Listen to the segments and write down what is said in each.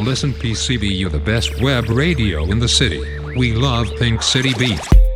Listen PCBU the best web radio in the city. We love Pink City Beat.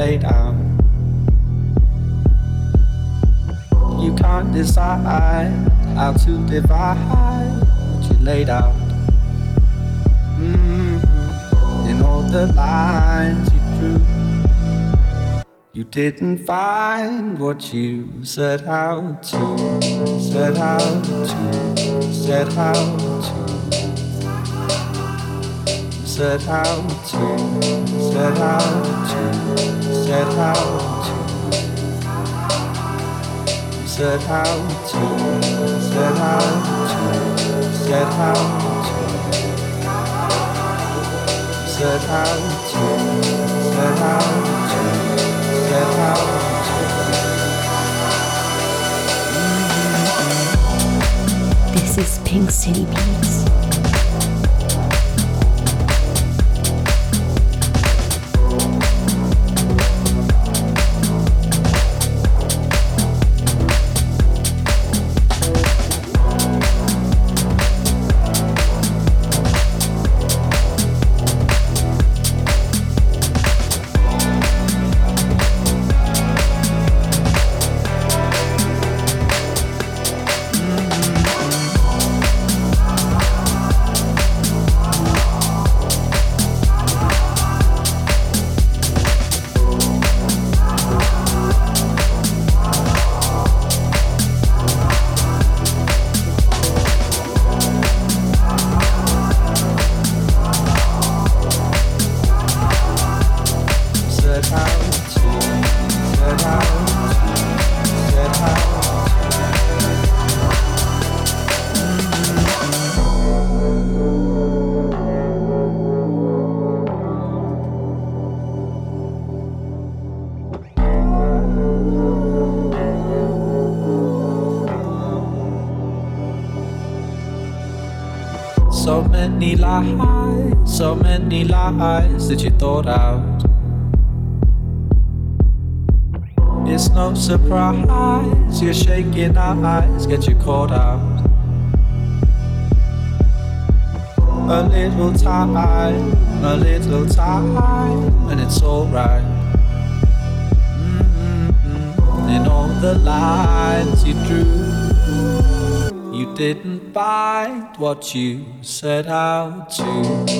Laid out? You can't decide how to divide what you laid out. Mhm. In all the lines you drew, you didn't find what you set out to, set out to, set out to, set out to, set out to. Set out to, set out to, set out to, set out to, set out to, set out to. This is Pink City Beats. Lies that you thought out. it's no surprise. you're shaking our eyes get you caught out. A little time, a little time, and it's alright. Mm-hmm. In all the lines you drew, you didn't find what you set out to,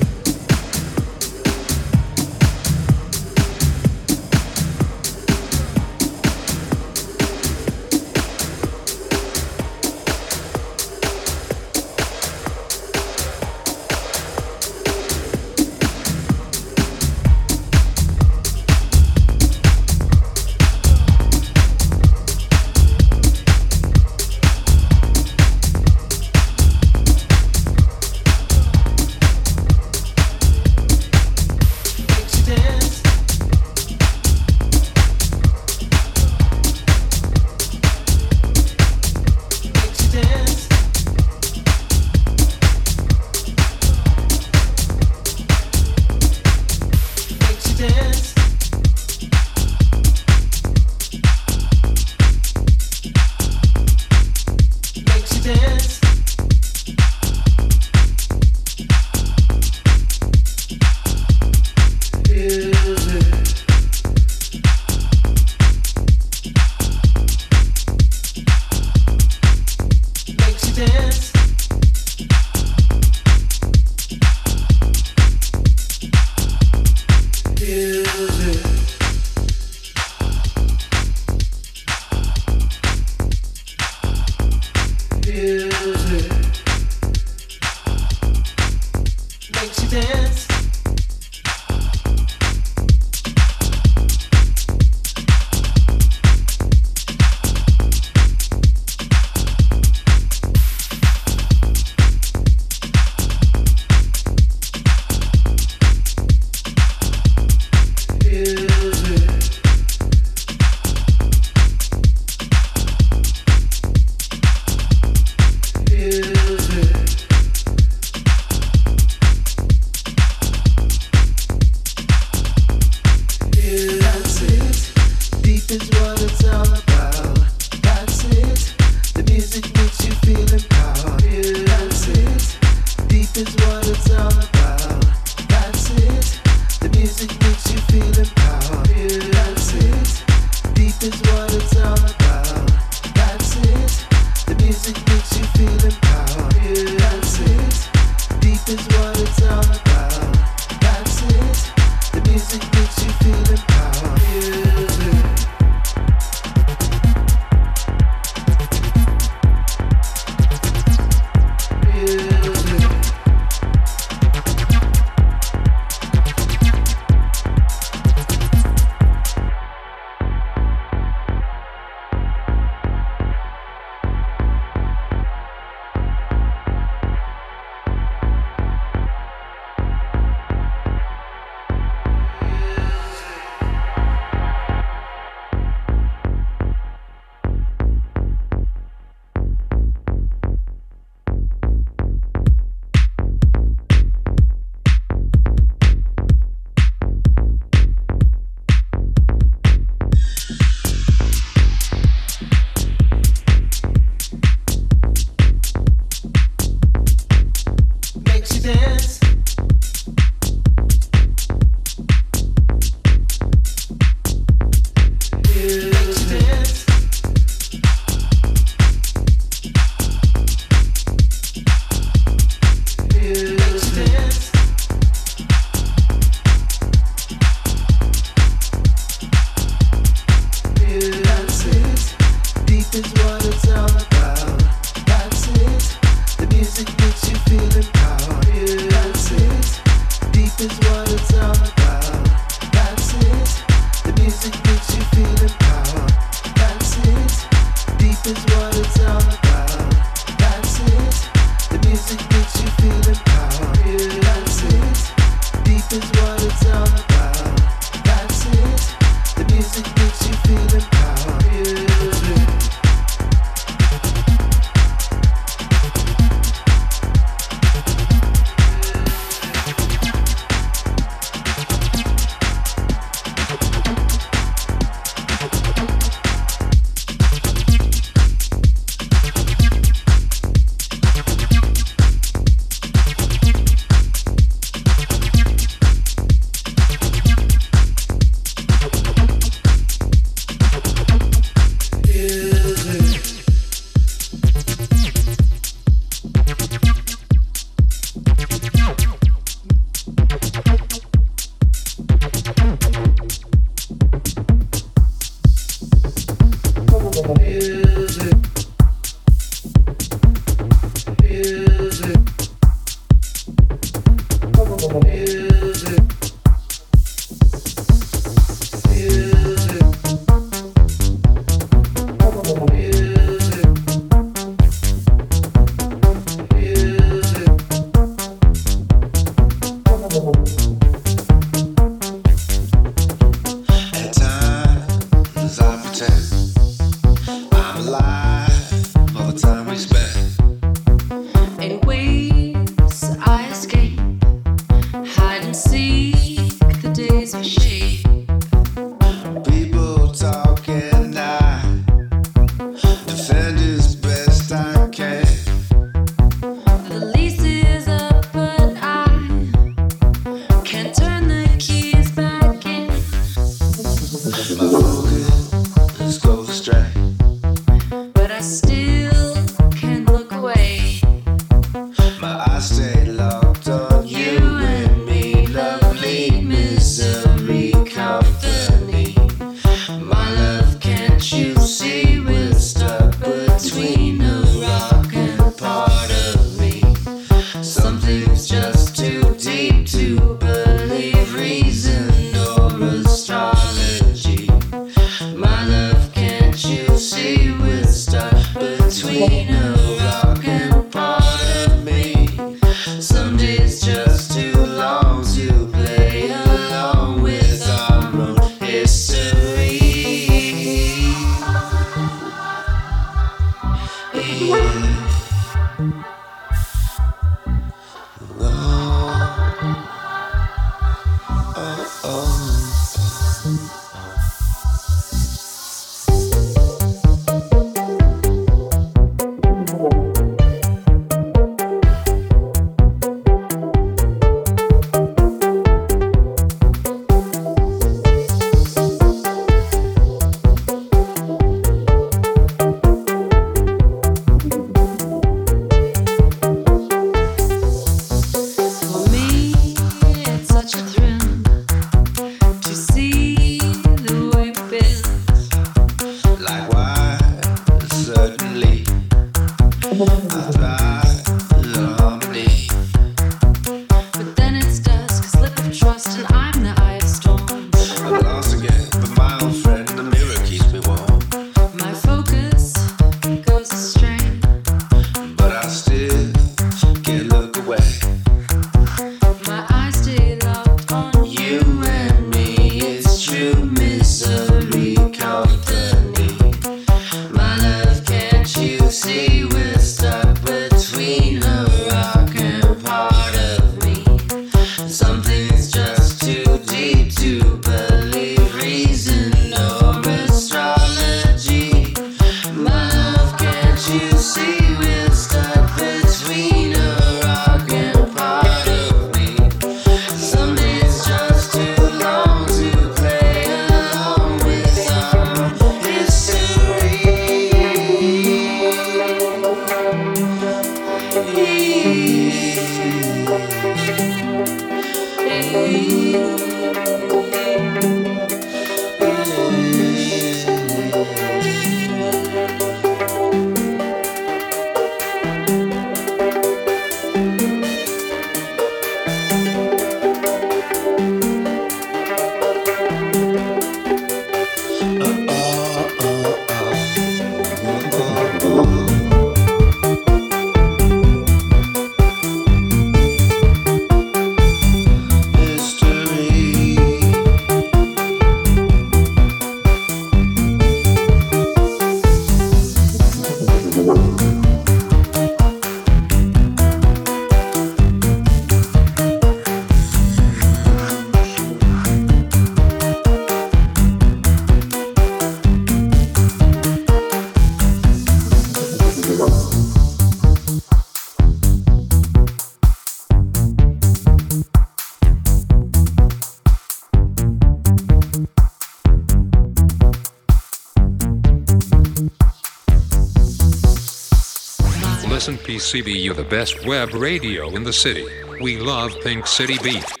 Listen the best web radio in the city. We love Pink City Beat.